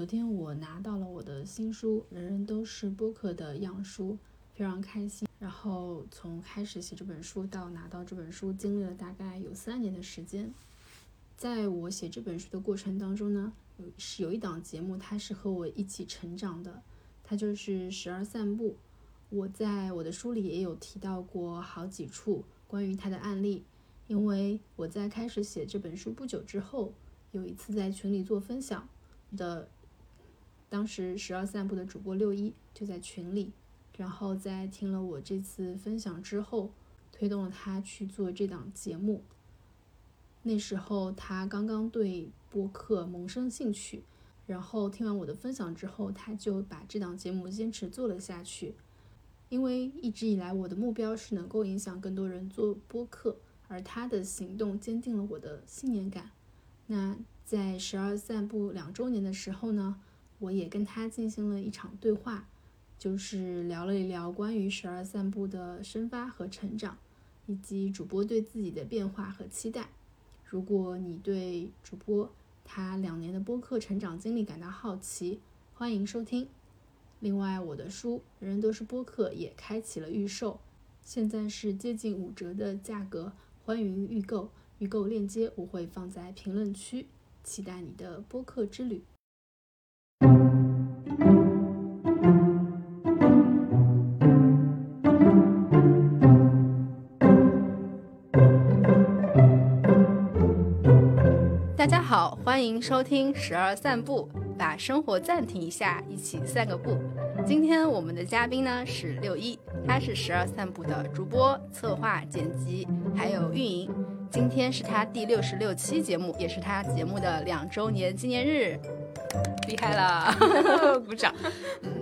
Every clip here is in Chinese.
昨天我拿到了我的新书《人人都是播客》的样书，非常开心。然后从开始写这本书到拿到这本书，经历了大概有三年的时间。在我写这本书的过程当中呢，有是有一档节目，它是和我一起成长的，它就是《十二散步》。我在我的书里也有提到过好几处关于它的案例，因为我在开始写这本书不久之后，有一次在群里做分享的。当时十二散步的主播六一就在群里，然后在听了我这次分享之后，推动了他去做这档节目。那时候他刚刚对播客萌生兴趣，然后听完我的分享之后，他就把这档节目坚持做了下去。因为一直以来我的目标是能够影响更多人做播客，而他的行动坚定了我的信念感。那在十二散步两周年的时候呢？我也跟他进行了一场对话，就是聊了一聊关于十二散步的生发和成长，以及主播对自己的变化和期待。如果你对主播他两年的播客成长经历感到好奇，欢迎收听。另外，我的书《人人都是播客》也开启了预售，现在是接近五折的价格，欢迎预购。预购链接我会放在评论区，期待你的播客之旅。欢迎收听十二散步，把生活暂停一下，一起散个步。今天我们的嘉宾呢是六一，他是十二散步的主播、策划、剪辑，还有运营。今天是他第六十六期节目，也是他节目的两周年纪念日。厉害了，鼓掌。嗯，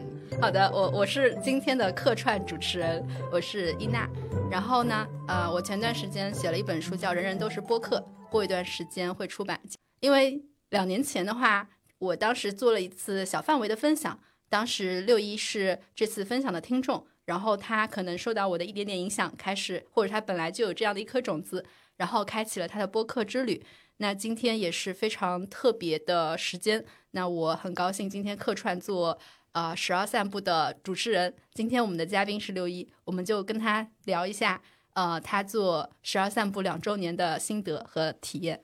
好的，我我是今天的客串主持人，我是伊娜。然后呢，呃，我前段时间写了一本书，叫《人人都是播客》，过一段时间会出版。因为两年前的话，我当时做了一次小范围的分享，当时六一是这次分享的听众，然后他可能受到我的一点点影响，开始或者他本来就有这样的一颗种子，然后开启了他的播客之旅。那今天也是非常特别的时间，那我很高兴今天客串做呃十二散步的主持人。今天我们的嘉宾是六一，我们就跟他聊一下，呃，他做十二散步两周年的心得和体验。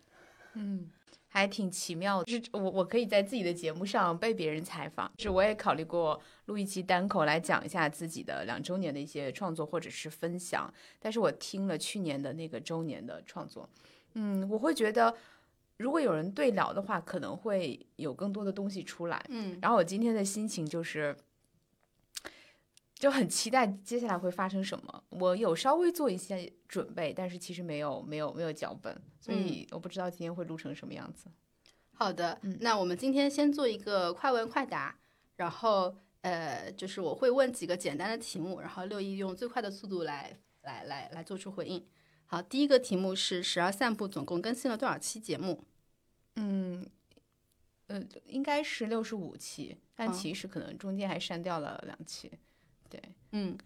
嗯，还挺奇妙的，就是我我可以在自己的节目上被别人采访，就是我也考虑过录一期单口来讲一下自己的两周年的一些创作或者是分享，但是我听了去年的那个周年的创作。嗯，我会觉得，如果有人对聊的话，可能会有更多的东西出来。嗯，然后我今天的心情就是，就很期待接下来会发生什么。我有稍微做一些准备，但是其实没有没有没有脚本，所以我不知道今天会录成什么样子。好的，那我们今天先做一个快问快答，然后呃，就是我会问几个简单的题目，然后六一用最快的速度来来来来做出回应。好，第一个题目是十二散步总共更新了多少期节目？嗯，呃，应该是六十五期，但其实可能中间还删掉了两期。对，嗯，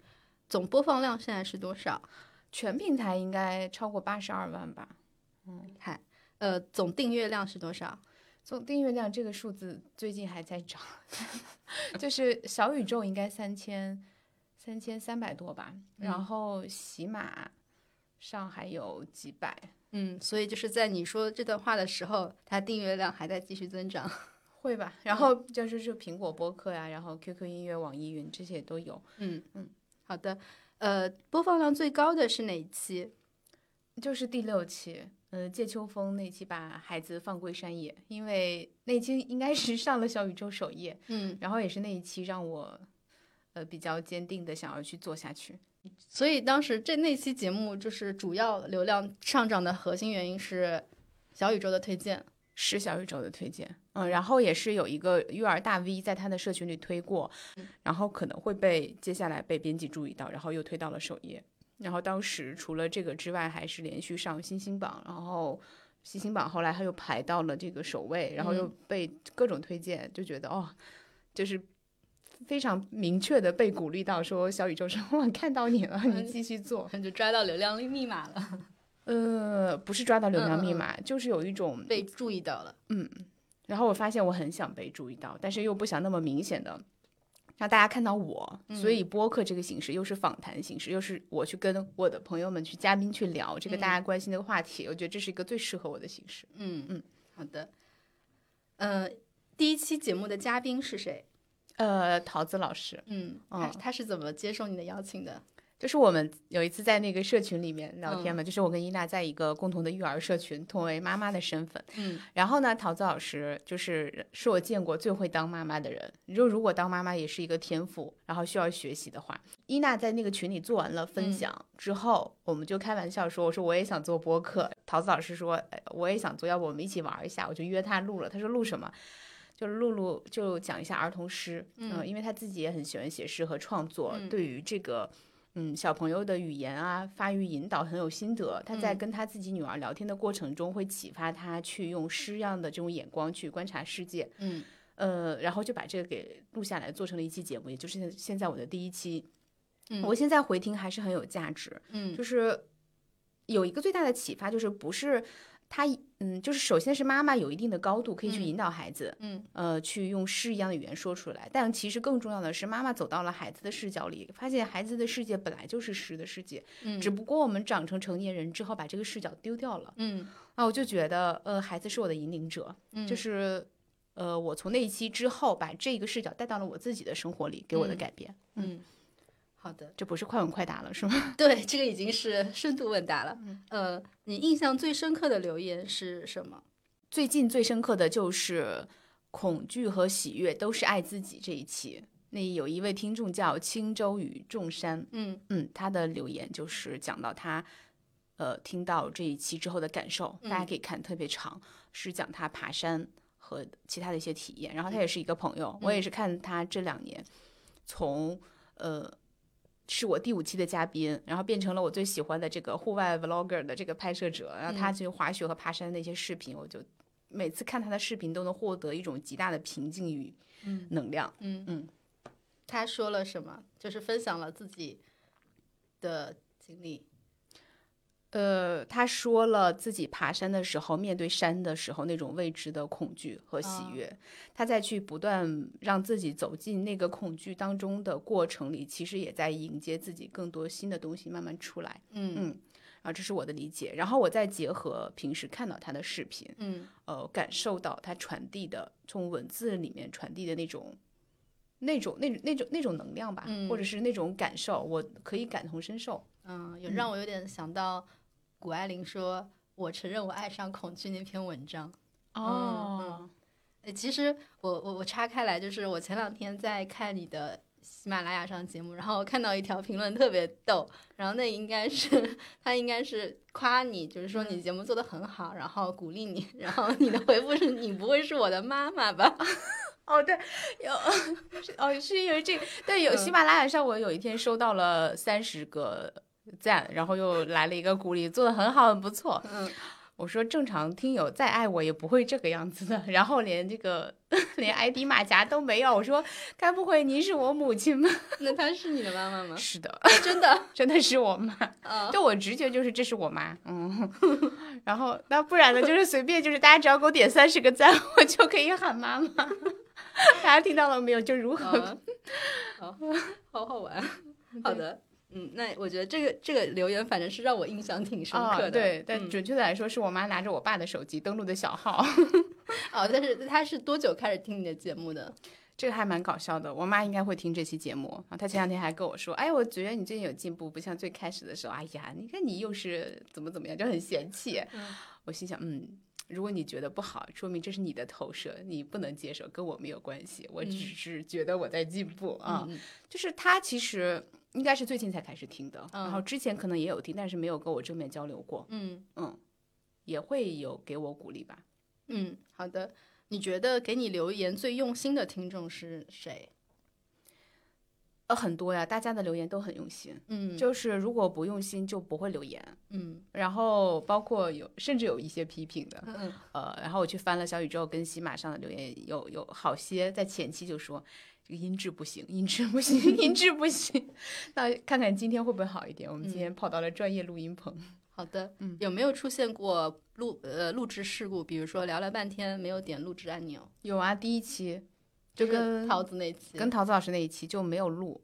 总播放量现在是多少？全平台应该超过八十二万吧。嗯，嗨，呃，总订阅量是多少？总订阅量这个数字最近还在涨，就是小宇宙应该三千三千三百多吧，然后喜马。上还有几百，嗯，所以就是在你说这段话的时候，它订阅量还在继续增长，会吧？然后就是就苹果播客呀，然后 QQ 音乐、网易云这些都有，嗯嗯，好的，呃，播放量最高的是哪一期？就是第六期，呃，借秋风那期把孩子放归山野，因为那期应该是上了小宇宙首页，嗯，然后也是那一期让我，呃，比较坚定的想要去做下去。所以当时这那期节目就是主要流量上涨的核心原因是小宇宙的推荐，是小宇宙的推荐，嗯，然后也是有一个育儿大 V 在他的社群里推过，然后可能会被接下来被编辑注意到，然后又推到了首页，然后当时除了这个之外，还是连续上新星榜，然后新星榜后来他又排到了这个首位，然后又被各种推荐，就觉得哦，就是。非常明确的被鼓励到，说小宇宙说我看到你了，你继续做，就抓到流量密码了。呃，不是抓到流量密码，就是有一种被注意到了。嗯，然后我发现我很想被注意到，但是又不想那么明显的让大家看到我，所以播客这个形式又是访谈形式，又是我去跟我的朋友们去嘉宾去聊这个大家关心的话题，我觉得这是一个最适合我的形式。嗯嗯，好的。呃，第一期节目的嘉宾是谁？呃，桃子老师。嗯，他他是怎么接受你的邀请的？就是我们有一次在那个社群里面聊天嘛，就是我跟伊娜在一个共同的育儿社群，同为妈妈的身份。嗯，然后呢，桃子老师就是是我见过最会当妈妈的人。你就如果当妈妈也是一个天赋，然后需要学习的话，伊娜在那个群里做完了分享之后，我们就开玩笑说：“我说我也想做播客。”桃子老师说：“我也想做，要不我们一起玩一下？”我就约她录了。她说录什么？就是录录就讲一下儿童诗。嗯，因为她自己也很喜欢写诗和创作，对于这个。嗯，小朋友的语言啊，发育引导很有心得。他在跟他自己女儿聊天的过程中，会启发他去用诗样的这种眼光去观察世界。嗯，呃，然后就把这个给录下来，做成了一期节目，也就是现在我的第一期。嗯，我现在回听还是很有价值。嗯，就是有一个最大的启发，就是不是。他嗯，就是首先是妈妈有一定的高度，可以去引导孩子，嗯，呃，去用诗一样的语言说出来。但其实更重要的是，妈妈走到了孩子的视角里，发现孩子的世界本来就是诗的世界，嗯，只不过我们长成成年人之后把这个视角丢掉了，嗯，啊，我就觉得，呃，孩子是我的引领者，就是，呃，我从那一期之后把这个视角带到了我自己的生活里，给我的改变，嗯。好的，这不是快问快答了，是吗？对，这个已经是深度问答了。嗯呃，你印象最深刻的留言是什么？最近最深刻的就是恐惧和喜悦都是爱自己这一期。那有一位听众叫轻舟与众山，嗯嗯，他的留言就是讲到他呃听到这一期之后的感受，大家可以看特别长，是讲他爬山和其他的一些体验。然后他也是一个朋友，我也是看他这两年从呃。是我第五期的嘉宾，然后变成了我最喜欢的这个户外 vlogger 的这个拍摄者。然后他去滑雪和爬山的那些视频，我就每次看他的视频都能获得一种极大的平静与能量。嗯嗯，他说了什么？就是分享了自己的经历。呃，他说了自己爬山的时候，面对山的时候那种未知的恐惧和喜悦。他在去不断让自己走进那个恐惧当中的过程里，其实也在迎接自己更多新的东西慢慢出来。嗯嗯，啊，这是我的理解。然后我再结合平时看到他的视频，嗯，呃，感受到他传递的从文字里面传递的那种、那种、那种、那种、那种能量吧，或者是那种感受，我可以感同身受。嗯，有让我有点想到。谷爱凌说：“我承认我爱上恐惧那篇文章。”哦，呃，其实我我我插开来，就是我前两天在看你的喜马拉雅上节目，然后看到一条评论特别逗，然后那应该是他应该是夸你，就是说你节目做的很好，然后鼓励你，然后你的回复是你不会是我的妈妈吧？哦，对，有 哦，是因为这个，对，有喜马拉雅上我有一天收到了三十个。赞，然后又来了一个鼓励，做的很好，很不错。嗯，我说正常听友再爱我也不会这个样子的，然后连这个 连 ID 马甲都没有。我说该不会您是我母亲吗？那她是你的妈妈吗？是的，真的，真的是我妈。就我直觉就是这是我妈。嗯，然后那不然呢？就是随便，就是大家只要给我点三十个赞，我就可以喊妈妈。大家听到了没有？就如何？好，好好玩。好的。嗯，那我觉得这个这个留言反正是让我印象挺深刻的。对，但准确的来说，是我妈拿着我爸的手机登录的小号。哦，但是他是多久开始听你的节目的？这个还蛮搞笑的。我妈应该会听这期节目啊。她前两天还跟我说：“哎，我觉得你最近有进步，不像最开始的时候。哎呀，你看你又是怎么怎么样，就很嫌弃。”我心想，嗯，如果你觉得不好，说明这是你的投射，你不能接受，跟我没有关系。我只是觉得我在进步啊。就是她其实。应该是最近才开始听的，然后之前可能也有听，但是没有跟我正面交流过。嗯嗯，也会有给我鼓励吧。嗯，好的。你觉得给你留言最用心的听众是谁？呃，很多呀，大家的留言都很用心。嗯，就是如果不用心就不会留言。嗯，然后包括有甚至有一些批评的。嗯呃，然后我去翻了小宇宙跟喜马上的留言，有有好些在前期就说。这个音质不行，音质不行，音质不行。那看看今天会不会好一点？我们今天跑到了专业录音棚。好的，嗯有没有出现过录呃录制事故？比如说聊了半天没有点录制按钮，有啊，第一期就就是跟桃子那期，跟桃子老师那一期就没有录，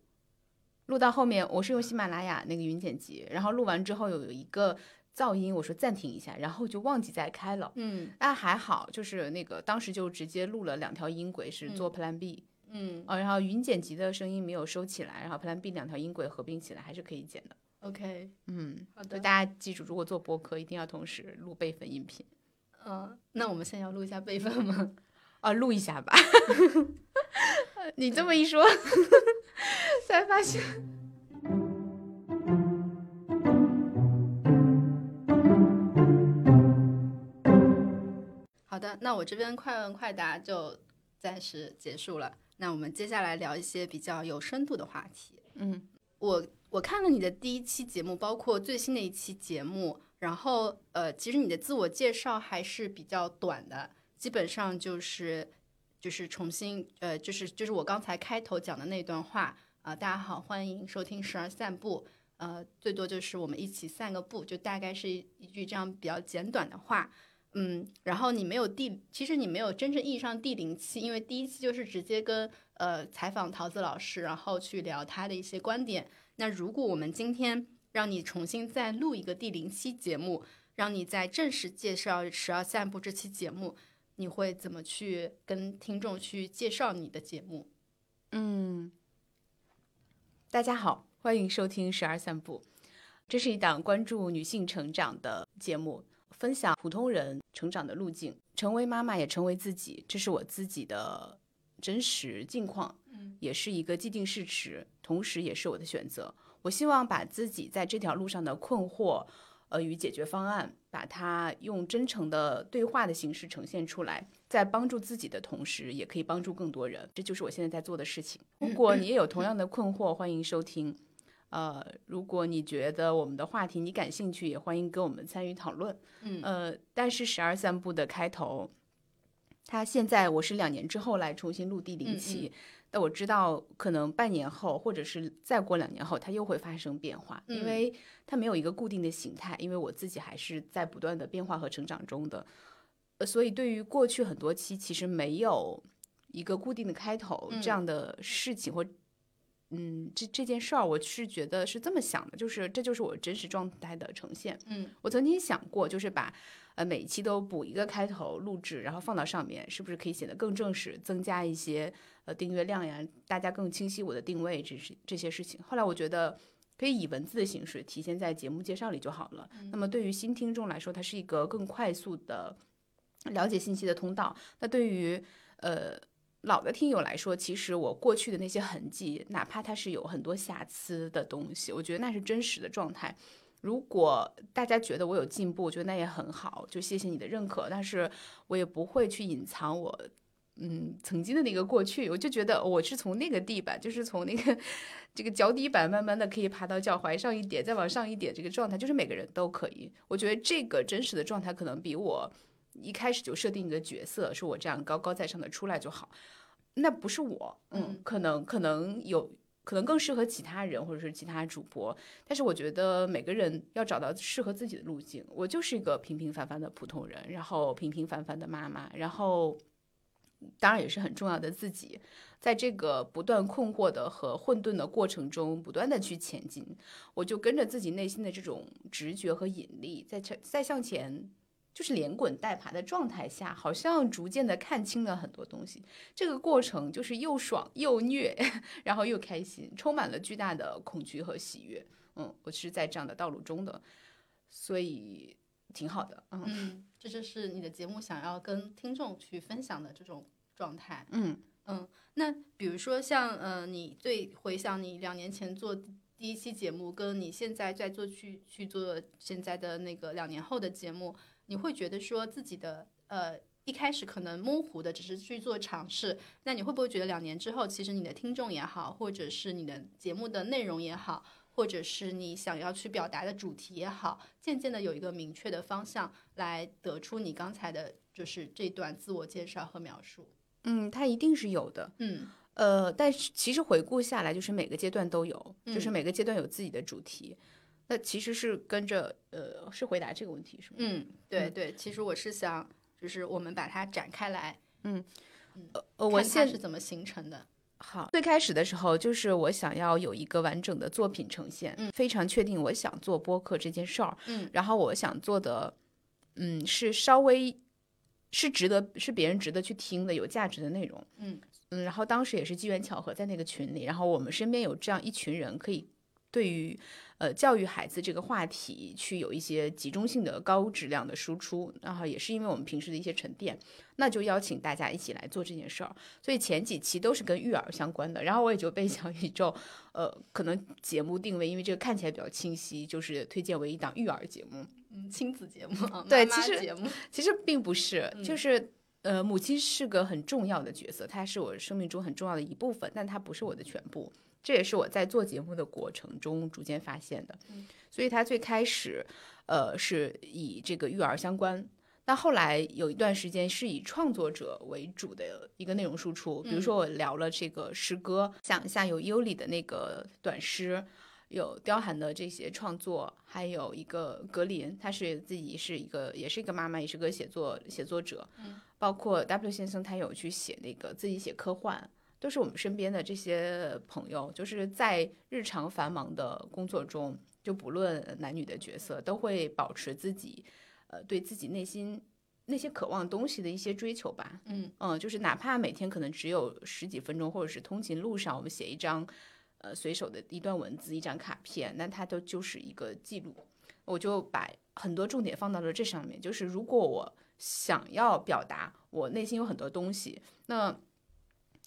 录到后面我是用喜马拉雅那个云剪辑，然后录完之后有一个噪音，我说暂停一下，然后就忘记再开了。嗯但还好，就是那个当时就直接录了两条音轨，是做 Plan B，、嗯呃，然后云剪辑的声音没有收起来，然后 Plan B 两条音轨合并起来还是可以剪的。，OK，嗯，好的，大家记住，如果做播客一定要同时录备份音频。嗯、那我们现在要录一下备份吗？啊，录一下吧。你这么一说，才发现。好的，那我这边快问快答就暂时结束了。那我们接下来聊一些比较有深度的话题。嗯我我看了你的第一期节目，包括最新的一期节目，然后呃，其实你的自我介绍还是比较短的，基本上就是就是重新呃，就是就是我刚才开头讲的那段话啊、大家好，欢迎收听时而散步，呃，最多就是我们一起散个步，就大概是一一句这样比较简短的话。嗯，然后你没有第，其实你没有真正意义上第零期，因为第一期就是直接跟呃采访桃子老师，然后去聊他的一些观点。那如果我们今天让你重新再录一个第零期节目，让你再正式介绍《十二散步》这期节目，你会怎么去跟听众去介绍你的节目？嗯，大家好，欢迎收听《十二散步》，这是一档关注女性成长的节目，分享普通人成长的路径，成为妈妈也成为自己，这是我自己的真实境况，嗯，也是一个既定事实，同时也是我的选择。我希望把自己在这条路上的困惑，呃，与解决方案，把它用真诚的对话的形式呈现出来，在帮助自己的同时，也可以帮助更多人。这就是我现在在做的事情。如果你也有同样的困惑，欢迎收听。呃，如果你觉得我们的话题你感兴趣，也欢迎跟我们参与讨论。嗯呃，但是十二散步的开头，它现在我是两年之后来重新录第零期，但我知道可能半年后或者是再过两年后，它又会发生变化，因嗯为它没有一个固定的形态，因为我自己还是在不断的变化和成长中的。呃，所以对于过去很多期其实没有一个固定的开头嗯这样的事情或。嗯，这这件事儿，我是觉得是这么想的，就是这就是我真实状态的呈现。嗯我曾经想过，就是把呃每一期都补一个开头录制，然后放到上面，是不是可以显得更正式，增加一些呃订阅量呀，大家更清晰我的定位，这是这些事情。后来我觉得可以以文字的形式体现在节目介绍里就好了。那么对于新听众来说，它是一个更快速的了解信息的通道。那对于呃老的听友来说，其实我过去的那些痕迹，哪怕它是有很多瑕疵的东西，我觉得那是真实的状态。如果大家觉得我有进步，我觉得那也很好，就谢谢你的认可。但是我也不会去隐藏我，嗯，曾经的那个过去。我就觉得我是从那个地板，就是从那个这个脚底板，慢慢的可以爬到脚踝上一点，再往上一点，这个状态，就是每个人都可以。我觉得这个真实的状态，可能比我一开始就设定一个角色，说我这样高高在上的出来就好。那不是我，嗯，嗯可能可能有。可能更适合其他人或者是其他主播，但是我觉得每个人要找到适合自己的路径。我就是一个平平凡凡的普通人，然后平平凡凡的妈妈，然后当然也是很重要的自己，在这个不断困惑的和混沌的过程中，不断的去前进。我就跟着自己内心的这种直觉和引力，在在在向前。就是连滚带爬的状态下，好像逐渐的看清了很多东西。这个过程就是又爽又虐，然后又开心，充满了巨大的恐惧和喜悦。嗯，我是在这样的道路中的，所以挺好的。嗯嗯，这就是你的节目想要跟听众去分享的这种状态。嗯嗯，那比如说像呃，你最回想你两年前做第一期节目，跟你现在在做去去做现在的那个两年后的节目，你会觉得说自己的呃一开始可能模糊的只是去做尝试，那你会不会觉得两年之后，其实你的听众也好，或者是你的节目的内容也好，或者是你想要去表达的主题也好，渐渐的有一个明确的方向，来得出你刚才的就是这段自我介绍和描述。嗯，它一定是有的。嗯呃，但是其实回顾下来，就是每个阶段都有，就是嗯每个阶段有自己的主题。那其实是跟着呃，是回答这个问题是吗？嗯，对对，其实我是想，就是我们把它展开来，嗯呃，我现是怎么形成的。好，最开始的时候就是我想要有一个完整的作品呈现，嗯非常确定我想做播客这件事儿，嗯，然后我想做的，嗯，是稍微是值得是别人值得去听的有价值的内容，嗯嗯，然后当时也是机缘巧合在那个群里，然后我们身边有这样一群人可以对于呃教育孩子这个话题去有一些集中性的高质量的输出，然后也是因为我们平时的一些沉淀，那就邀请大家一起来做这件事儿。所以前几期都是跟育儿相关的，然后我也就被小宇宙，呃，可能节目定位，因为这个看起来比较清晰，就是推荐为一档育儿节目。嗯，亲子节目啊，对妈妈其实节目，其实并不是，就是呃，母亲是个很重要的角色，她是我生命中很重要的一部分，但她不是我的全部。这也是我在做节目的过程中逐渐发现的。所以他最开始，呃，是以这个育儿相关。那后来有一段时间是以创作者为主的一个内容输出，比如说我聊了这个诗歌，像像有尤里的那个短诗，有刁寒的这些创作，还有一个格林，他是自己是一个也是一个妈妈，也是个写作写作者，包括 W 先生他有去写那个自己写科幻，都是我们身边的这些朋友，就是在日常繁忙的工作中，就不论男女的角色，都会保持自己呃对自己内心那些渴望东西的一些追求吧。嗯嗯，就是哪怕每天可能只有十几分钟，或者是通勤路上，我们写一张呃随手的一段文字、一张卡片，那它都就是一个记录。我就把很多重点放到了这上面，就是如果我想要表达我内心有很多东西，那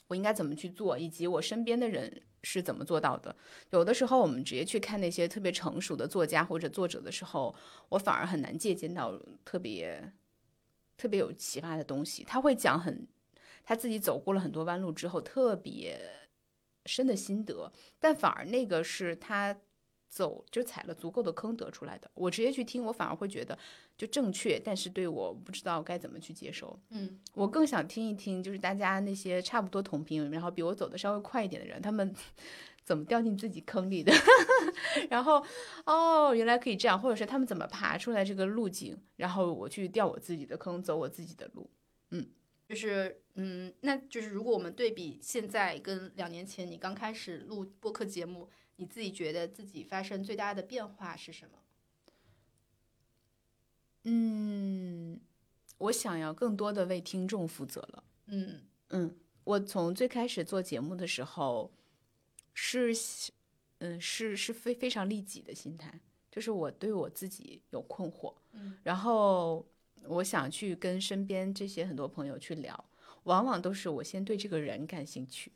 我应该怎么去做，以及我身边的人是怎么做到的。有的时候，我们直接去看那些特别成熟的作家或者作者的时候，我反而很难借鉴到特别特别有启发的东西。他会讲很他自己走过了很多弯路之后特别深的心得，但反而那个是他走就踩了足够的坑得出来的。我直接去听，我反而会觉得就正确，但是对我不知道该怎么去接受。嗯我更想听一听，就是大家那些差不多同频，然后比我走的稍微快一点的人，他们 怎么掉进自己坑里的，然后哦，原来可以这样，或者是他们怎么爬出来这个路径，然后我去掉我自己的坑，走我自己的路。嗯就是嗯，那就是如果我们对比现在跟两年前你刚开始录播客节目，你自己觉得自己发生最大的变化是什么？嗯，我想要更多的为听众负责了。嗯嗯，我从最开始做节目的时候，是，嗯，是是非非常利己的心态，就是我对我自己有困惑，嗯，然后我想去跟身边这些很多朋友去聊，往往都是我先对这个人感兴趣，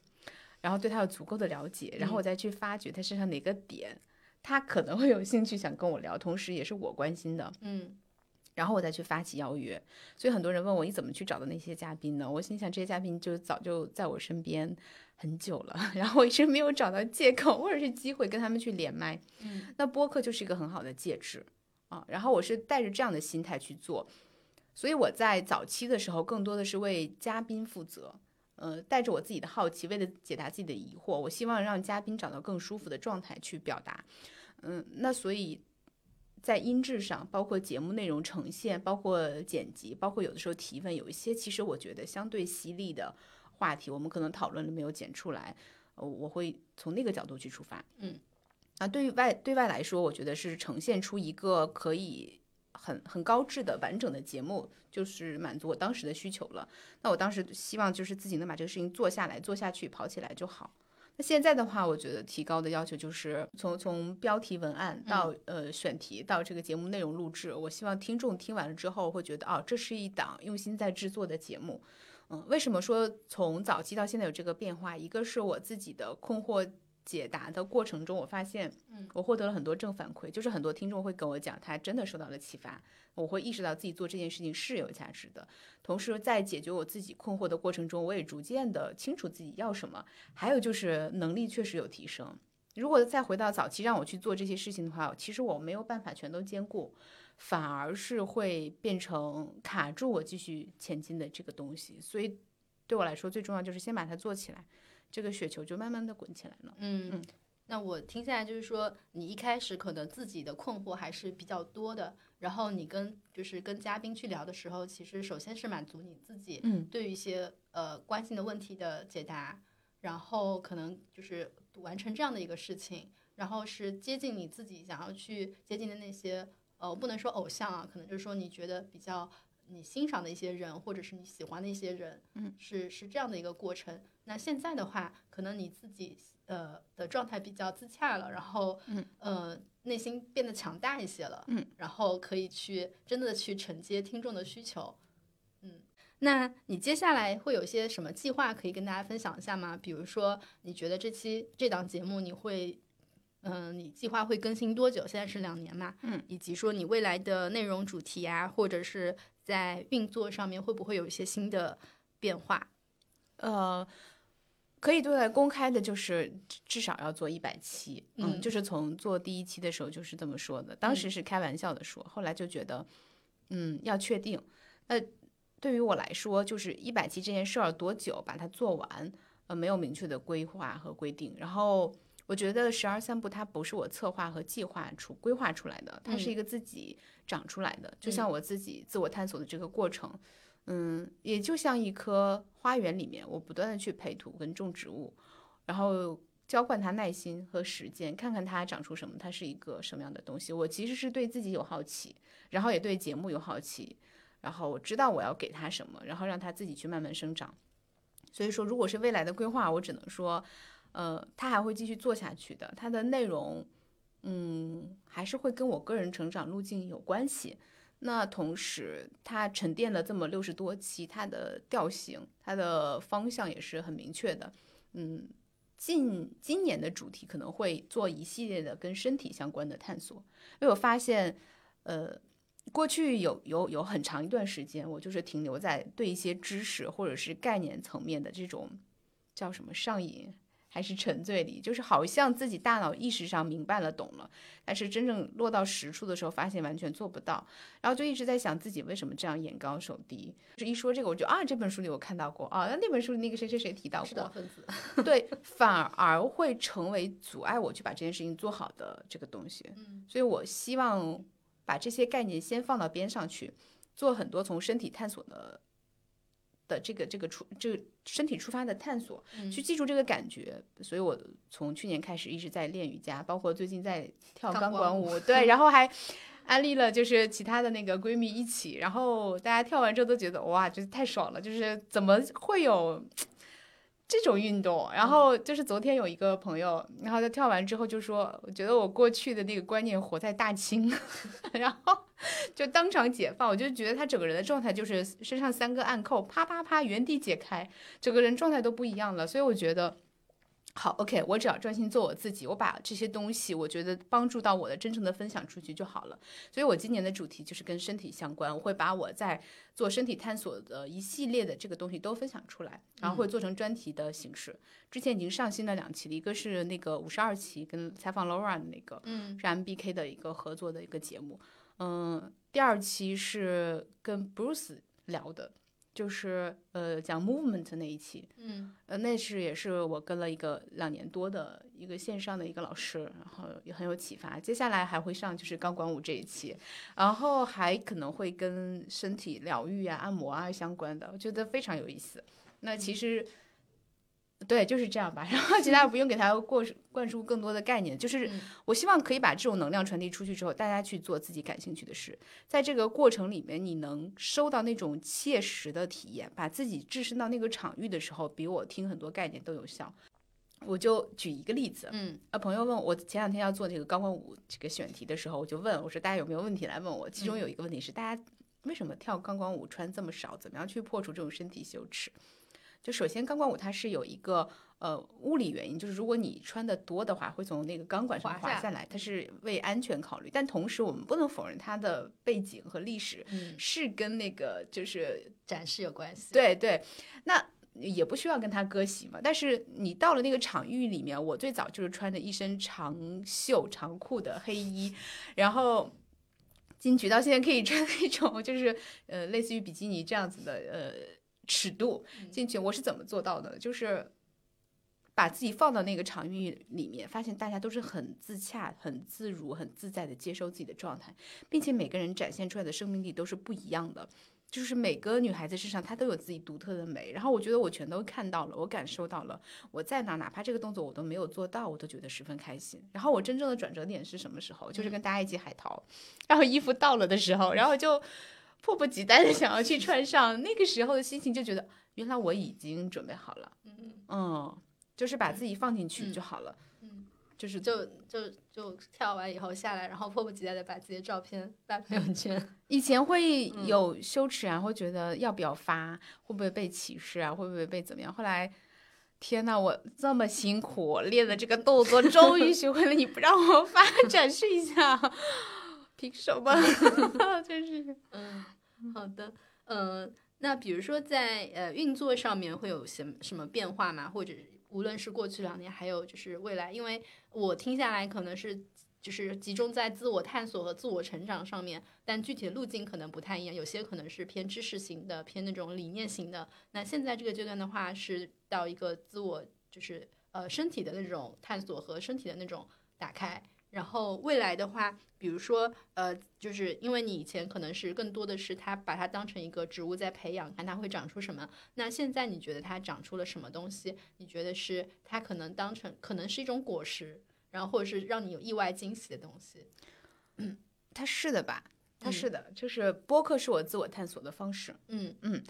然后对他有足够的了解，然后我再去发掘他身上哪个点，他可能会有兴趣想跟我聊，同时也是我关心的，嗯然后我再去发起邀约。所以很多人问我你怎么去找的那些嘉宾呢？我心想这些嘉宾就早就在我身边很久了，然后我一直没有找到借口或者是机会跟他们去连麦。嗯，那播客就是一个很好的介质啊。然后我是带着这样的心态去做，所以我在早期的时候更多的是为嘉宾负责。呃，带着我自己的好奇，为了解答自己的疑惑，我希望让嘉宾找到更舒服的状态去表达。嗯，那所以在音质上，包括节目内容呈现，包括剪辑，包括有的时候提问，有一些其实我觉得相对犀利的话题，我们可能讨论了没有剪出来，呃，我会从那个角度去出发。嗯，啊，对于外对外来说，我觉得是呈现出一个可以很很高质的完整的节目，就是满足我当时的需求了。那我当时希望就是自己能把这个事情做下来、做下去、跑起来就好。那现在的话，我觉得提高的要求就是从从标题文案到、呃选题到这个节目内容录制，我希望听众听完了之后会觉得哦，这是一档用心在制作的节目。嗯，为什么说从早期到现在有这个变化？一个是我自己的困惑解答的过程中，我发现，嗯，我获得了很多正反馈，就是很多听众会跟我讲，他真的受到了启发，我会意识到自己做这件事情是有价值的。同时，在解决我自己困惑的过程中，我也逐渐的清楚自己要什么，还有就是能力确实有提升。如果再回到早期让我去做这些事情的话，其实我没有办法全都兼顾，反而是会变成卡住我继续前进的这个东西。所以对我来说，最重要就是先把它做起来，这个雪球就慢慢的滚起来了。嗯嗯，那我听下来就是说，你一开始可能自己的困惑还是比较多的，然后你跟就是跟嘉宾去聊的时候，其实首先是满足你自己嗯对于一些呃关心的问题的解答，然后可能就是完成这样的一个事情，然后是接近你自己想要去接近的那些呃，不能说偶像啊，可能就是说你觉得比较你欣赏的一些人，或者是你喜欢的一些人，嗯，是是这样的一个过程。那现在的话，可能你自己呃的状态比较自洽了，然后嗯呃内心变得强大一些了，嗯，然后可以去真的去承接听众的需求，嗯。那你接下来会有一些什么计划可以跟大家分享一下吗？比如说，你觉得这期这档节目你会，嗯、你计划会更新多久？现在是两年嘛，嗯，以及说你未来的内容主题啊，或者是在运作上面会不会有一些新的变化？呃，可以对外公开的，就是至至少要做一百期，嗯，嗯就是从做第一期的时候就是这么说的，当时是开玩笑的说，后来就觉得，嗯，要确定。那对于我来说，就是一百期这件事儿多久把它做完，呃，没有明确的规划和规定。然后我觉得十二三部它不是我策划和计划出规划出来的，它是一个自己长出来的，就像我自己自我探索的这个过程。嗯，也就像一棵花园里面，我不断的去培土跟种植物，然后浇灌它耐心和时间，看看它长出什么，它是一个什么样的东西。我其实是对自己有好奇，然后也对节目有好奇，然后我知道我要给它什么，然后让它自己去慢慢生长。所以说，如果是未来的规划，我只能说，呃，它还会继续做下去的，它的内容，嗯，还是会跟我个人成长路径有关系。那同时，它沉淀了这么六十多期，它的调性、它的方向也是很明确的。嗯，近今年的主题可能会做一系列的跟身体相关的探索，因为我发现，呃，过去有有有很长一段时间，我就是停留在对一些知识或者是概念层面的这种叫什么上瘾。还是沉醉里，就是好像自己大脑意识上明白了、懂了，但是真正落到实处的时候，发现完全做不到，然后就一直在想自己为什么这样眼高手低。就一说这个，我就啊，这本书里我看到过啊，那那本书里那个谁谁谁提到过，分子。对，反而会成为阻碍我去把这件事情做好的这个东西。嗯，所以我希望把这些概念先放到边上去，做很多从身体探索的的这个这个出这个身体出发的探索，嗯去记住这个感觉。所以我从去年开始一直在练瑜伽，包括最近在跳钢管钢管舞，对，然后还。安利了就是其他的那个闺蜜一起，然后大家跳完之后都觉得哇，就是太爽了！就是怎么会有这种运动？然后就是昨天有一个朋友，然后他跳完之后就说，我觉得我过去的那个观念活在大清，然后就当场解放。我就觉得他整个人的状态就是身上三个暗扣，啪啪啪原地解开，整个人状态都不一样了。所以我觉得。好，OK，我只要专心做我自己，我把这些东西，我觉得帮助到我的，真诚的分享出去就好了。所以我今年的主题就是跟身体相关，我会把我在做身体探索的一系列的这个东西都分享出来，然后会做成专题的形式。之前已经上新了两期了，一个是那个五十二期跟采访 Laura 的那个，嗯是 MBK 的一个合作的一个节目。嗯，第二期是跟 Bruce 聊的，就是呃讲 movement 那一期。嗯呃，那是也是我跟了一个两年多的一个线上的一个老师，然后也很有启发。接下来还会上就是钢管舞这一期，然后还可能会跟身体疗愈啊、按摩啊相关的，我觉得非常有意思。那其实。对，就是这样吧。然后其他不用给他过灌输更多的概念，就是嗯我希望可以把这种能量传递出去之后，大家去做自己感兴趣的事，在这个过程里面，你能收到那种切实的体验，把自己置身到那个场域的时候，比我听很多概念都有效。我就举一个例子，嗯啊，朋友问我前两天要做这个钢管舞这个选题的时候，我就问我说大家有没有问题来问我？其中有一个问题是大家为什么跳钢管舞穿这么少？怎么样去破除这种身体羞耻？就首先钢管舞它是有一个呃物理原因，就是如果你穿的多的话，会从那个钢管上滑下来，它是为安全考虑。但同时我们不能否认它的背景和历史嗯，是跟那个就是展示有关系。，对对，那也不需要跟他割席嘛。但是你到了那个场域里面，我最早就是穿着一身长袖长裤的黑衣，然后进去到现在可以穿那种就是呃类似于比基尼这样子的呃尺度进去。我是怎么做到的？就是。把自己放到那个场域里面，发现大家都是很自洽、很自如、很自在的接受自己的状态，并且每个人展现出来的生命力都是不一样的。就是每个女孩子身上，她都有自己独特的美。然后我觉得我全都看到了，我感受到了。我在哪，哪怕这个动作我都没有做到，我都觉得十分开心。然后我真正的转折点是什么时候？就是跟大家一起海淘，然后衣服到了的时候，然后就迫不及待的想要去穿上。那个时候的心情就觉得，原来我已经准备好了。嗯嗯，就是把自己放进去就好了。嗯，就是就就就跳完以后下来，然后迫不及待的把自己的照片发朋友圈。以前会有羞耻啊，会觉得要不要发，会不会被歧视啊，会不会被怎么样？后来，天呐，我这么辛苦练的这个动作，终于学会了，你不让我发，展示一下，凭什么？真是，嗯，好的，嗯，那比如说在呃运作上面会有什什么变化吗？或者无论是过去两年，还有就是未来，因为我听下来可能是。就是集中在自我探索和自我成长上面，但具体的路径可能不太一样，有些可能是偏知识型的，偏那种理念型的。那现在这个阶段的话，是到一个自我，就是呃身体的那种探索和身体的那种打开。然后未来的话，比如说呃，就是因为你以前可能是更多的是它把它当成一个植物在培养，看它会长出什么。那现在你觉得它长出了什么东西？你觉得是它可能当成可能是一种果实？然后或者是让你有意外惊喜的东西，嗯，它是的吧？它是的，就是播客是我自我探索的方式。嗯嗯，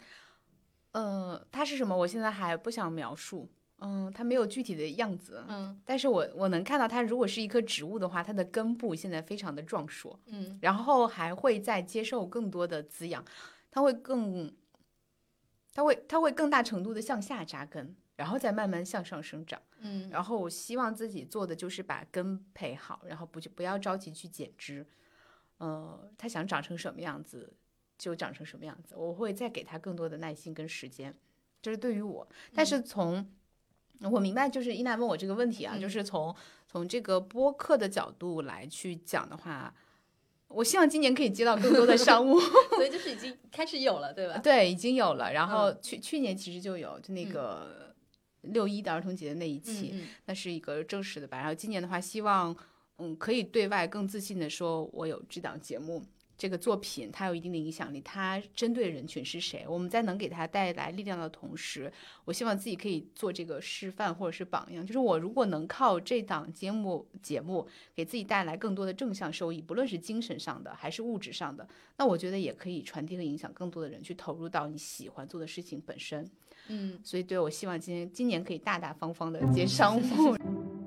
呃，它是什么？我现在还不想描述。嗯，它没有具体的样子。嗯，但是我我能看到它，如果是一棵植物的话，它的根部现在非常的壮硕。嗯，然后还会再接受更多的滋养，它会更，它会它会更大程度的向下扎根。然后再慢慢向上生长，嗯，然后我希望自己做的就是把根培好，然后不就不要着急去剪枝，呃，它想长成什么样子就长成什么样子，我会再给它更多的耐心跟时间，这是对于我。但是从我明白，就是伊娜问我这个问题啊，就是从从这个播客的角度来去讲的话，我希望今年可以接到更多的商务，所以就是已经开始有了，对吧？对，已经有了。然后去去年其实就有，就那个。六一的儿童节的那一期，那是一个正式的吧。然后今年的话，希望嗯可以对外更自信的说，我有这档节目，这个作品它有一定的影响力，它针对人群是谁？我们在能给它带来力量的同时，我希望自己可以做这个示范或者是榜样。就是我如果能靠这档节目节目给自己带来更多的正向收益，不论是精神上的还是物质上的，那我觉得也可以传递和影响更多的人去投入到你喜欢做的事情本身。嗯，所以对我希望今年今年可以大大方方的接商务。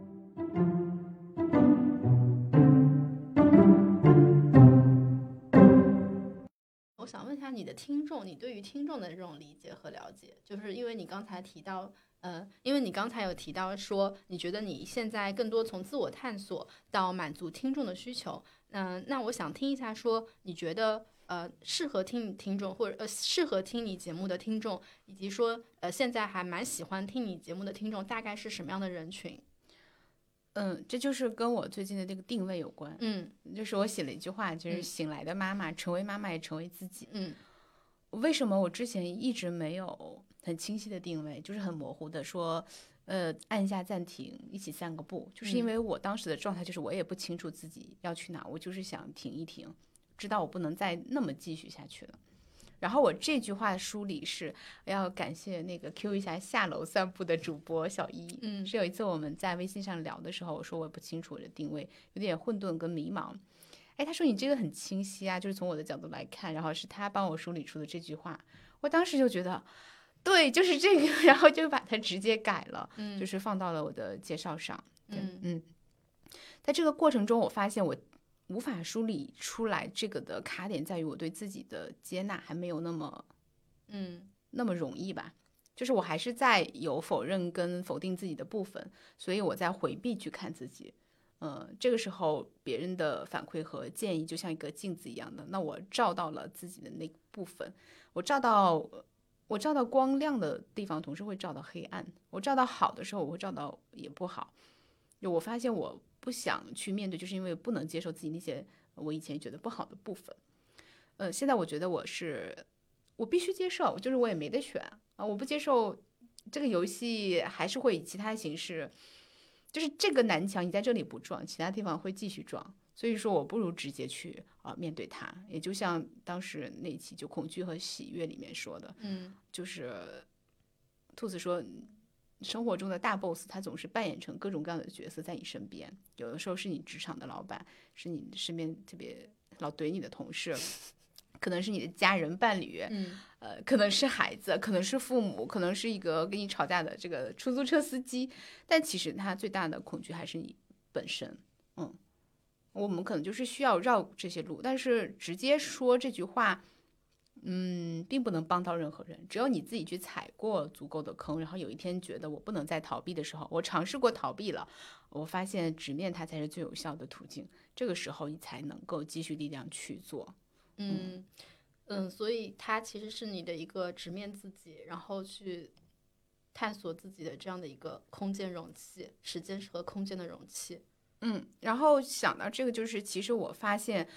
我想问一下你的听众，你对于听众的这种理解和了解，就是因为你刚才提到，呃，因为你刚才有提到说，你觉得你现在更多从自我探索到满足听众的需求，嗯，那我想听一下，说你觉得。呃，适合听听众，或者呃，适合听你节目的听众，以及说呃，现在还蛮喜欢听你节目的听众，大概是什么样的人群？嗯，这就是跟我最近的这个定位有关。嗯，就是我写了一句话，就是“醒来的妈妈，成为妈妈也成为自己”。嗯，为什么我之前一直没有很清晰的定位，就是很模糊的说，呃，按下暂停，一起散个步，就是因为我当时的状态就是我也不清楚自己要去哪，我就是想停一停。知道我不能再那么继续下去了，然后我这句话的梳理是要感谢那个 Q 一下下楼散步的主播小一，嗯，是有一次我们在微信上聊的时候，我说我不清楚我的定位，有点混沌跟迷茫，哎，他说你这个很清晰啊，就是从我的角度来看，然后是他帮我梳理出的这句话，我当时就觉得对，就是这个，然后就把它直接改了，嗯，就是放到了我的介绍上，嗯。嗯，在这个过程中，我发现我。无法梳理出来，这个的卡点在于我对自己的接纳还没有那么，嗯，那么容易吧？就是我还是在有否认跟否定自己的部分，所以我在回避去看自己。嗯，这个时候别人的反馈和建议就像一个镜子一样的，那我照到了自己的那部分，我照到我照到光亮的地方，同时会照到黑暗。我照到好的时候，我会照到也不好。就我发现我。不想去面对，就是因为不能接受自己那些我以前觉得不好的部分。呃，现在我觉得我是，我必须接受，就是我也没得选啊。我不接受这个游戏还是会以其他形式，就是这个南墙你在这里不撞，其他地方会继续撞。所以说我不如直接去啊、面对它，也就像当时那期就恐惧和喜悦里面说的，嗯就是兔子说，生活中的大 boss 他总是扮演成各种各样的角色在你身边，有的时候是你职场的老板，是你身边特别老怼你的同事，可能是你的家人伴侣，嗯呃，可能是孩子，可能是父母，可能是一个跟你吵架的这个出租车司机，但其实他最大的恐惧还是你本身，嗯。我们可能就是需要绕这些路，但是直接说这句话，嗯，并不能帮到任何人。只有你自己去踩过足够的坑，然后有一天觉得我不能再逃避的时候，我尝试过逃避了，我发现直面它才是最有效的途径。这个时候你才能够积蓄力量去做。嗯嗯，所以它其实是你的一个直面自己，然后去探索自己的这样的一个空间容器，时间和空间的容器。嗯，然后想到这个，就是其实我发现，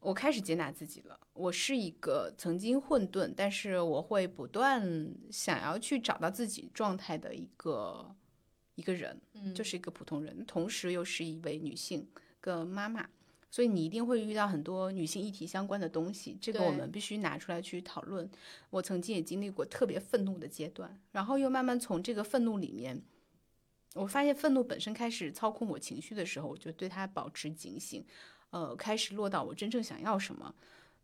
我开始接纳自己了。我是一个曾经混沌，但是我会不断想要去找到自己状态的一个一个人，嗯就是一个普通人，同时又是一位女性跟妈妈。所以你一定会遇到很多女性议题相关的东西，这个我们必须拿出来去讨论。我曾经也经历过特别愤怒的阶段，然后又慢慢从这个愤怒里面。我发现愤怒本身开始操控我情绪的时候，我就对它保持警醒，呃，开始落到我真正想要什么。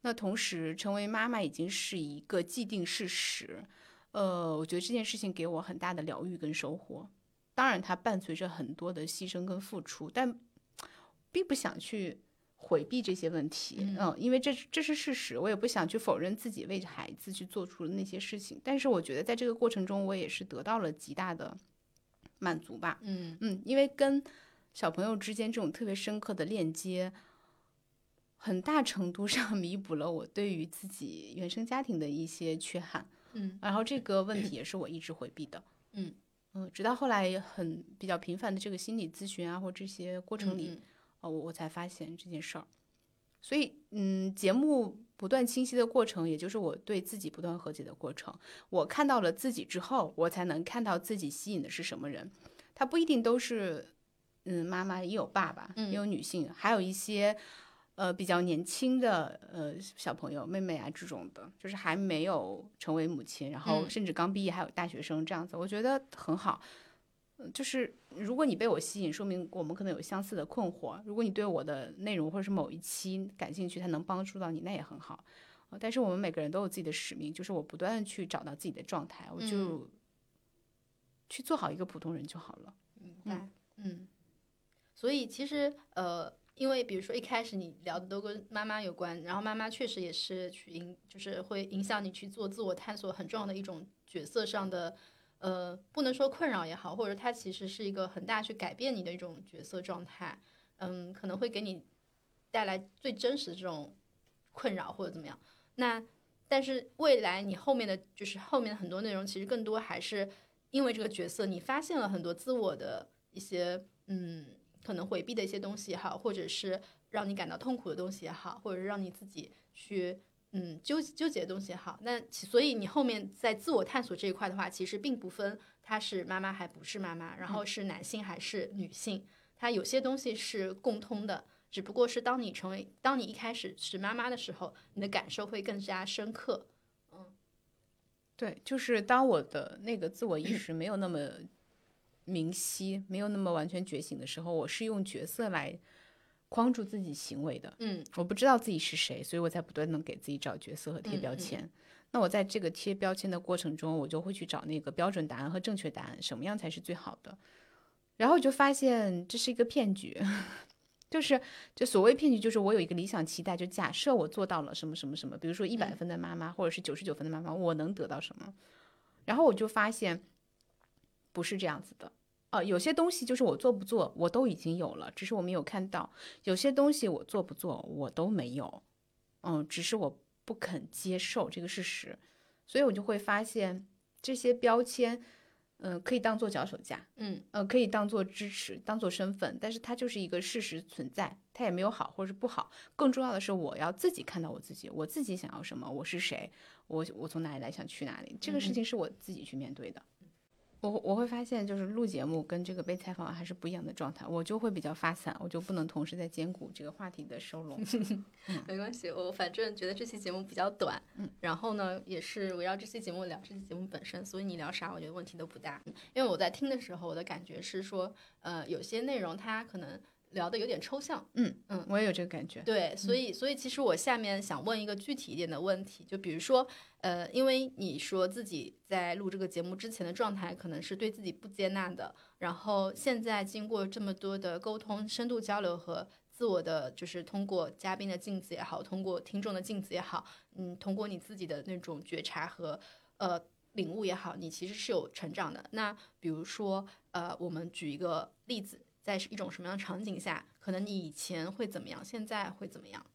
那同时，成为妈妈已经是一个既定事实，呃，我觉得这件事情给我很大的疗愈跟收获。当然，它伴随着很多的牺牲跟付出，但并不想去回避这些问题，嗯、因为这这是事实，我也不想去否认自己为孩子去做出的那些事情。但是，我觉得在这个过程中，我也是得到了极大的。满足吧，嗯嗯，因为跟小朋友之间这种特别深刻的链接，很大程度上 弥补了我对于自己原生家庭的一些缺憾，嗯，然后这个问题 也是我一直回避的，嗯嗯，直到后来很比较频繁的这个心理咨询啊，或这些过程里，嗯哦，我我才发现这件事儿，所以，嗯，节目不断清晰的过程，也就是我对自己不断和解的过程。我看到了自己之后，我才能看到自己吸引的是什么人。他不一定都是，嗯，妈妈也有爸爸，也有女性，还有一些，呃，比较年轻的呃小朋友、妹妹啊这种的，就是还没有成为母亲，然后嗯甚至刚毕业还有大学生这样子，我觉得很好。呃就是如果你被我吸引，说明我们可能有相似的困惑。如果你对我的内容或者是某一期感兴趣，它能帮助到你，那也很好。呃但是我们每个人都有自己的使命，就是我不断的去找到自己的状态，我就去做好一个普通人就好了。明白，嗯，所以其实呃，因为比如说一开始你聊的都跟妈妈有关，然后妈妈确实也是去影，就是会影响你去做自我探索很重要的一种角色上的，呃，不能说困扰也好，或者它其实是一个很大去改变你的一种角色状态，嗯，可能会给你带来最真实的这种困扰或者怎么样。那但是未来你后面的就是后面的很多内容，其实更多还是因为这个角色，你发现了很多自我的一些嗯，可能回避的一些东西也好，或者是让你感到痛苦的东西也好，或者是让你自己去嗯纠纠结的东西也好。那所以你后面在自我探索这一块的话，其实并不分他是妈妈还不是妈妈，然后是男性还是女性，它有些东西是共通的。只不过是当你成为，当你一开始是妈妈的时候，你的感受会更加深刻。嗯对，就是当我的那个自我意识没有那么明晰，没有那么完全觉醒的时候，我是用角色来框住自己行为的。嗯，我不知道自己是谁，所以我在不断的给自己找角色和贴嗯嗯标签。那我在这个贴标签的过程中，我就会去找那个标准答案和正确答案，什么样才是最好的。然后我就发现这是一个骗局，就是就所谓骗局，就是我有一个理想期待，就假设我做到了什么什么什么，比如说一百分的妈妈，或者是九十九分的妈妈，我能得到什么？然后我就发现不是这样子的。呃，有些东西就是我做不做，我都已经有了，只是我没有看到；有些东西我做不做，我都没有，嗯，只是我不肯接受这个事实，所以我就会发现这些标签，嗯、可以当做脚手架，嗯呃，可以当做支持，当做身份，但是它就是一个事实存在，它也没有好或者是不好。更重要的是，我要自己看到我自己，我自己想要什么，我是谁，我我从哪里来，想去哪里，这个事情是我自己去面对的。我我会发现，就是录节目跟这个被采访还是不一样的状态，我就会比较发散，我就不能同时在兼顾这个话题的收拢。没关系，我反正觉得这期节目比较短，嗯，然后呢，也是围绕这期节目聊这期节目本身，所以你聊啥，我觉得问题都不大。因为我在听的时候，我的感觉是说，呃，有些内容它可能。聊的有点抽象，嗯嗯，我也有这个感觉。对，所以所以其实我下面想问一个具体一点的问题，就比如说，呃，因为你说自己在录这个节目之前的状态可能是对自己不接纳的，然后现在经过这么多的沟通、深度交流和自我的，就是通过嘉宾的镜子也好，通过听众的镜子也好，嗯，通过你自己的那种觉察和呃领悟也好，你其实是有成长的。那比如说，呃，我们举一个例子。在一种什么样的场景下，可能你以前会怎么样，现在会怎么样？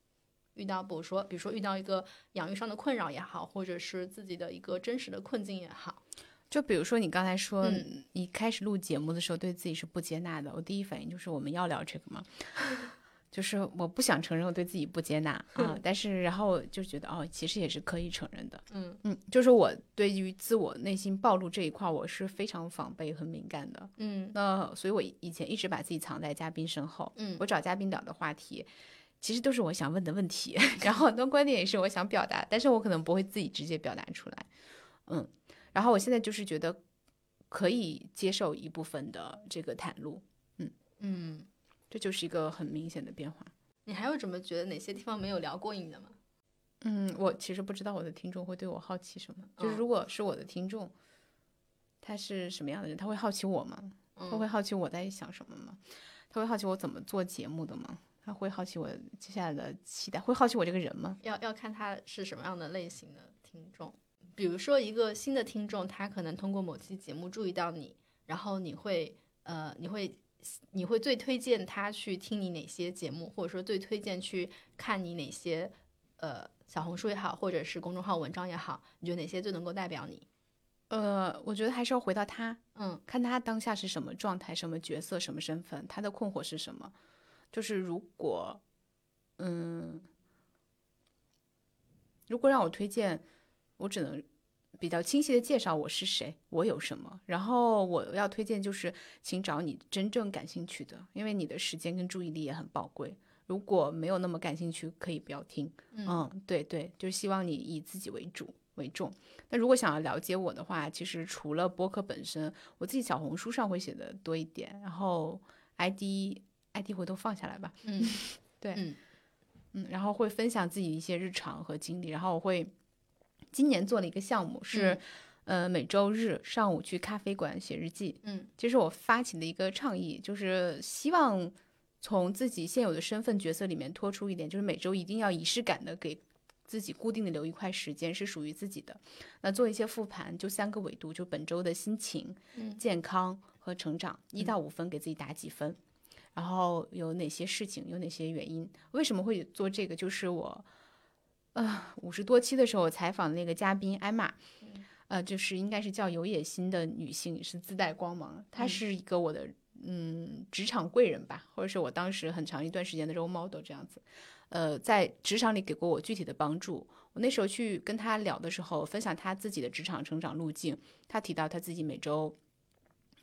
遇到比如说，比如说遇到一个养育上的困扰也好，或者是自己的一个真实的困境也好，就比如说你刚才说，你开始录节目的时候对自己是不接纳的，我第一反应就是我们要聊这个吗？就是我不想承认我对自己不接纳啊，但是然后就觉得哦，其实也是可以承认的。嗯嗯，就是我对于自我内心暴露这一块，我是非常防备和敏感的。嗯，那所以我以前一直把自己藏在嘉宾身后。嗯，我找嘉宾聊的话题，其实都是我想问的问题，然后很多观点也是我想表达，但是我可能不会自己直接表达出来。嗯，然后我现在就是觉得可以接受一部分的这个袒露。嗯嗯。这就是一个很明显的变化。你还有什么觉得哪些地方没有聊过瘾的吗？嗯，我其实不知道我的听众会对我好奇什么。就是如果是我的听众，他是什么样的人？他会好奇我吗？他会好奇我在想什么吗？他会好奇我怎么做节目的吗？他会好奇我接下来的期待？会好奇我这个人吗？要要看他是什么样的类型的听众。比如说一个新的听众，他可能通过某期节目注意到你，然后你会呃，你会。你会最推荐他去听你哪些节目，或者说最推荐去看你哪些呃小红书也好，或者是公众号文章也好，你觉得哪些最能够代表你？呃，我觉得还是要回到他，嗯，看他当下是什么状态、什么角色、什么身份，他的困惑是什么。就是如果，嗯，如果让我推荐，我只能。比较清晰的介绍我是谁，我有什么，然后我要推荐就是，请找你真正感兴趣的，因为你的时间跟注意力也很宝贵。如果没有那么感兴趣，可以不要听。嗯，对对，就是希望你以自己为主为重。那如果想要了解我的话，其实除了播客本身，我自己小红书上会写的多一点，然后 ID ID 回头放下来吧。嗯，对，嗯嗯，然后会分享自己一些日常和经历，然后我会。今年做了一个项目，是，呃，每周日上午去咖啡馆写日记。嗯，这是我发起的一个倡议，就是希望从自己现有的身份角色里面拖出一点，就是每周一定要仪式感的给自己固定的留一块时间是属于自己的。那做一些复盘，就三个维度，就本周的心情、健康和成长，一到五分给自己打几分，然后有哪些事情，有哪些原因，为什么会做这个？就是我。呃，五十多期的时候，我采访的那个嘉宾艾玛，呃，就是应该是叫有野心的女性，是自带光芒。她是一个我的嗯职场贵人吧，或者是我当时很长一段时间的 role model 这样子。呃，在职场里给过我具体的帮助。我那时候去跟她聊的时候，分享她自己的职场成长路径。她提到她自己每周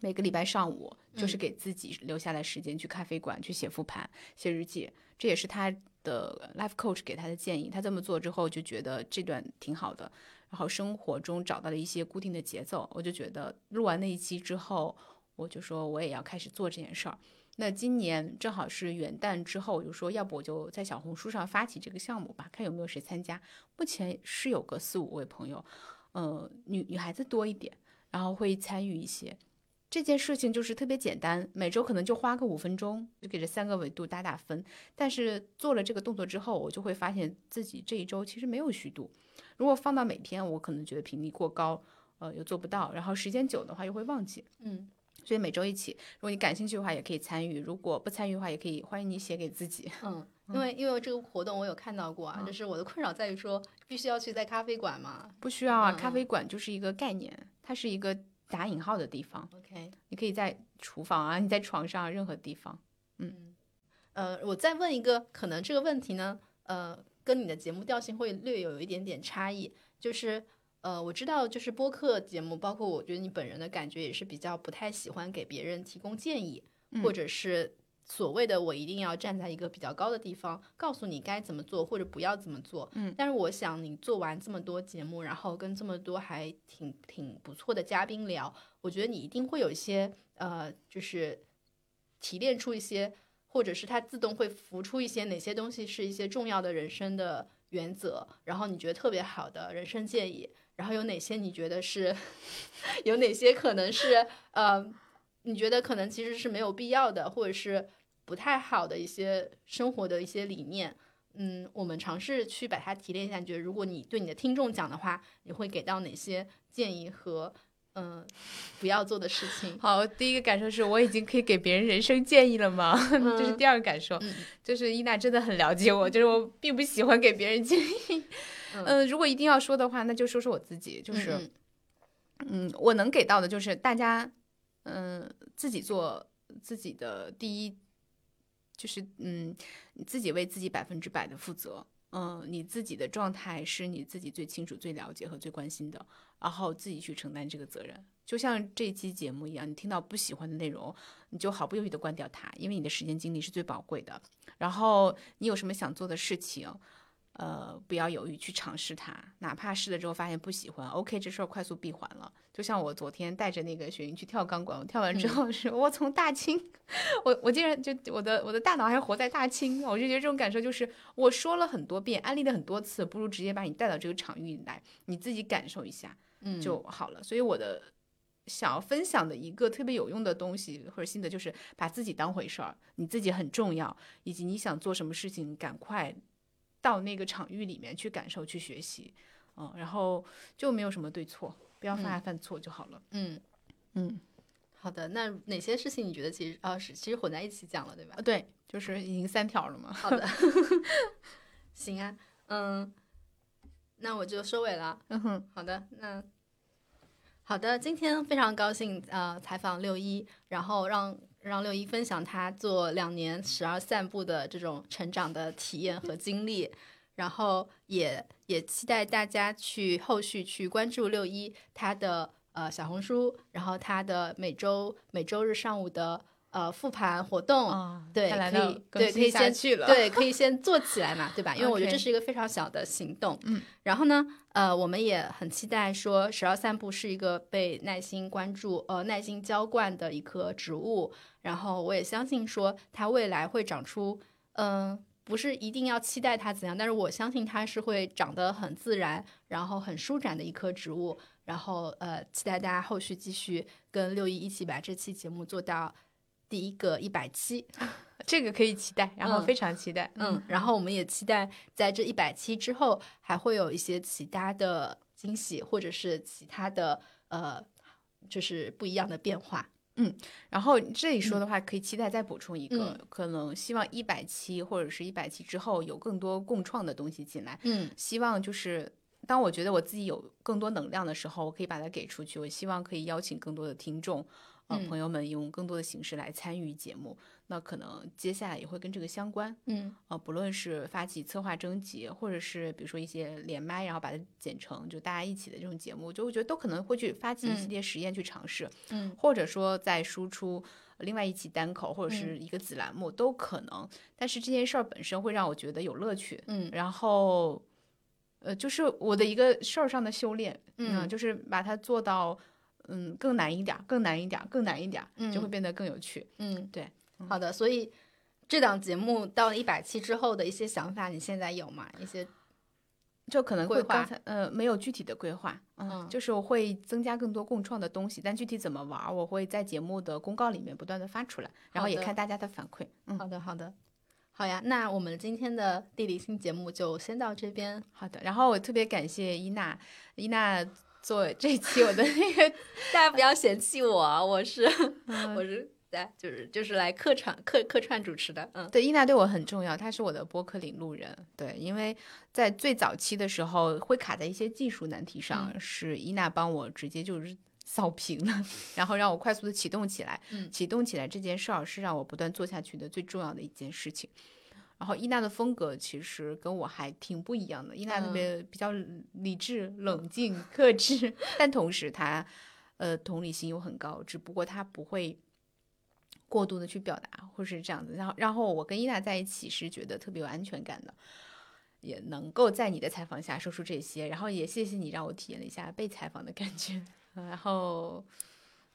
每个礼拜上午就是给自己留下来时间去咖啡馆去写复盘、写日记，这也是她。的 life coach 给他的建议，他这么做之后就觉得这段挺好的，然后生活中找到了一些固定的节奏，我就觉得录完那一期之后，我就说我也要开始做这件事儿。那今年正好是元旦之后，我就说要不我就在小红书上发起这个项目吧，看有没有谁参加。目前是有个四五位朋友，呃，女女孩子多一点，然后会参与一些。这件事情就是特别简单，每周可能就花个五分钟，就给这三个维度打打分。但是做了这个动作之后，我就会发现自己这一周其实没有虚度。如果放到每天，我可能觉得频率过高，呃，又做不到。然后时间久的话又会忘记。嗯，所以每周一起，如果你感兴趣的话，也可以参与；如果不参与的话，也可以欢迎你写给自己。嗯，因为因为这个活动我有看到过啊，就是我的困扰在于说，必须要去在咖啡馆嘛？不需要啊，咖啡馆就是一个概念，它是一个。打引号的地方，OK，你可以在厨房啊，你在床上，任何地方。嗯，呃，我再问一个，可能这个问题呢，呃，跟你的节目调性会略有一点点差异，就是，呃，我知道就是播客节目，包括我觉得你本人的感觉也是比较不太喜欢给别人提供建议，或者是所谓的我一定要站在一个比较高的地方告诉你该怎么做或者不要怎么做。嗯，但是我想你做完这么多节目，然后跟这么多还挺挺不错的嘉宾聊，我觉得你一定会有一些呃，就是提炼出一些，或者是它自动会浮出一些哪些东西是一些重要的人生的原则，然后你觉得特别好的人生建议。然后有哪些你觉得是，有哪些可能是呃，你觉得可能其实是没有必要的，或者是不太好的一些生活的一些理念？嗯，我们尝试去把它提炼一下。你觉得如果你对你的听众讲的话，你会给到哪些建议和嗯不要做的事情？好，第一个感受是我已经可以给别人人生建议了吗？这是第二个感受，就是伊娜真的很了解我，就是我并不喜欢给别人建议。嗯，如果一定要说的话，那就说说我自己，就是，嗯，我能给到的就是大家，嗯，自己做自己的第一，就是嗯，你自己为自己百分之百的负责，嗯，你自己的状态是你自己最清楚、最了解和最关心的，然后自己去承担这个责任。就像这期节目一样，你听到不喜欢的内容，你就毫不犹豫的关掉它，因为你的时间精力是最宝贵的。然后你有什么想做的事情？呃，不要犹豫去尝试它，哪怕试了之后发现不喜欢，OK，这事儿快速闭环了。就像我昨天带着那个雪云去跳钢管，我跳完之后是，我从大清，我我竟然就我的我的大脑还活在大清，我就觉得这种感受就是我说了很多遍，安利了很多次，不如直接把你带到这个场域来，你自己感受一下，嗯，就好了。所以我的想要分享的一个特别有用的东西或者心得就是把自己当回事儿，你自己很重要，以及你想做什么事情，赶快。到那个场域里面去感受、去学习，嗯，然后就没有什么对错，不要犯犯错就好了。嗯嗯，好的。那哪些事情你觉得其实啊是其实混在一起讲了，对吧？对，就是已经三条了嘛。好的，行啊，嗯，那我就收尾了。嗯哼，好的，那好的，今天非常高兴呃采访六一，然后让。让六一分享他做两年十二散步的这种成长的体验和经历，然后也也期待大家去后续去关注六一他的呃小红书，然后他的每周每周日上午的。呃，复盘活动，对，可以，对，可以先去了，对，可以先做起来嘛，对吧？因为我觉得这是一个非常小的行动。嗯，然后呢，呃，我们也很期待说，十二散步是一个被耐心关注、呃，耐心浇灌的一棵植物。然后我也相信说，它未来会长出，嗯，不是一定要期待它怎样，但是我相信它是会长得很自然，然后很舒展的一棵植物。然后，呃，期待大家后续继续跟六一一起把这期节目做到。第一个一百期，这个可以期待，然后非常期待，嗯，然后我们也期待在这一百期之后还会有一些其他的惊喜，或者是其他的呃，就是不一样的变化，嗯，然后这里说的话可以期待再补充一个，可能希望一百期或者是一百期之后有更多共创的东西进来，嗯，希望就是当我觉得我自己有更多能量的时候，我可以把它给出去，我希望可以邀请更多的听众。呃，朋友们用更多的形式来参与节目，那可能接下来也会跟这个相关。嗯，呃，不论是发起策划征集，或者是比如说一些连麦，然后把它剪成就大家一起的这种节目，就我觉得都可能会去发起一系列实验去尝试。嗯，或者说再输出另外一期单口或者是一个子栏目都可能。但是这件事儿本身会让我觉得有乐趣。嗯，然后，呃，就是我的一个事儿上的修炼。嗯，就是把它做到。嗯，更难一点，更难一点，更难一点，就会变得更有趣。嗯，对，好的。所以这档节目到了一百期之后的一些想法，你现在有吗？一些就可能会刚才呃没有具体的规划，嗯，就是我会增加更多共创的东西，但具体怎么玩，我会在节目的公告里面不断的发出来，然后也看大家的反馈。嗯，好的，好的，好呀。那我们今天的地理新节目就先到这边。好的，然后我特别感谢伊娜，伊娜。做 这期我的那个，大家不要嫌弃我，我是 我是来就是就是来客串客客串主持的，嗯，对，伊娜对我很重要，她是我的播客领路人，对，因为在最早期的时候会卡在一些技术难题上，是伊娜帮我直接就是扫平了，然后让我快速的启动起来，嗯，启动起来这件事儿是让我不断做下去的最重要的一件事情。然后伊娜的风格其实跟我还挺不一样的，伊娜特别比较理智、冷静、克制，但同时她呃同理心又很高，只不过她不会过度的去表达，或是这样子。然后，然后我跟伊娜在一起是觉得特别有安全感的，也能够在你的采访下说出这些。然后也谢谢你让我体验了一下被采访的感觉。然后，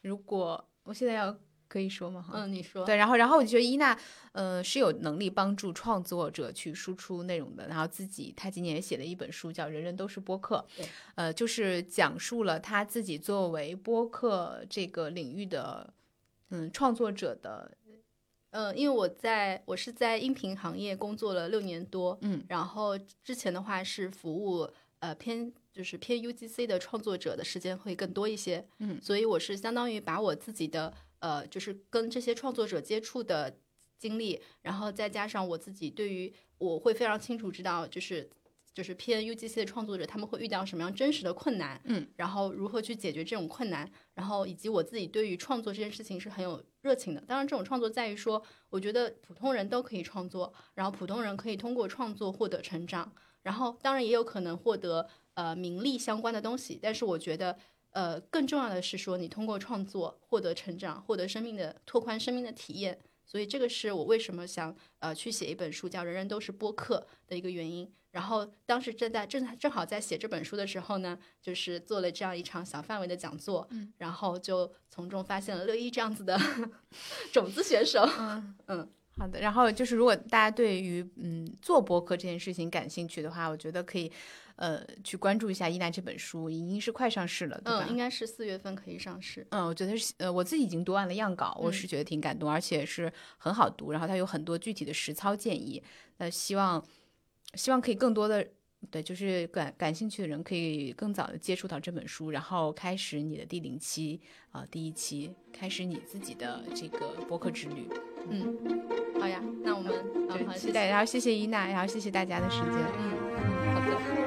如果我现在要。可以说吗？哈，嗯，你说对，然后，然后我觉得伊娜，呃，是有能力帮助创作者去输出内容的。然后自己，她今年也写了一本书，叫《人人都是播客》，呃，就是讲述了他自己作为播客这个领域的，嗯，创作者的，嗯，因为我在我是在音频行业工作了六年多，嗯，然后之前的话是服务，呃，偏就是偏 UGC 的创作者的时间会更多一些，嗯，所以我是相当于把我自己的。呃，就是跟这些创作者接触的经历，然后再加上我自己对于我会非常清楚知道，就是就是偏 UGC 的创作者他们会遇到什么样真实的困难，嗯，然后如何去解决这种困难，然后以及我自己对于创作这件事情是很有热情的。当然，这种创作在于说，我觉得普通人都可以创作，然后普通人可以通过创作获得成长，然后当然也有可能获得呃名利相关的东西，但是我觉得。呃，更重要的是说，你通过创作获得成长，获得生命的拓宽生命的体验。所以这个是我为什么想呃去写一本书叫《人人都是播客》的一个原因。然后当时正在正正好在写这本书的时候呢，就是做了这样一场小范围的讲座，然后就从中发现了乐一这样子的 种子选手。嗯嗯，好的。然后就是如果大家对于嗯做播客这件事情感兴趣的话，我觉得可以。呃，去关注一下伊娜这本书，已经是快上市了，对吧？嗯，应该是四月份可以上市。嗯，我觉得是，呃，我自己已经读完了样稿，我是觉得挺感动，而且是很好读。然后它有很多具体的实操建议，呃，希望希望可以更多的，对，就是感感兴趣的人可以更早的接触到这本书，然后开始你的第零期啊，第一期，开始你自己的这个播客之旅。嗯，好呀，那我们好期待，然后谢谢伊娜，然后谢谢大家的时间。嗯，好的。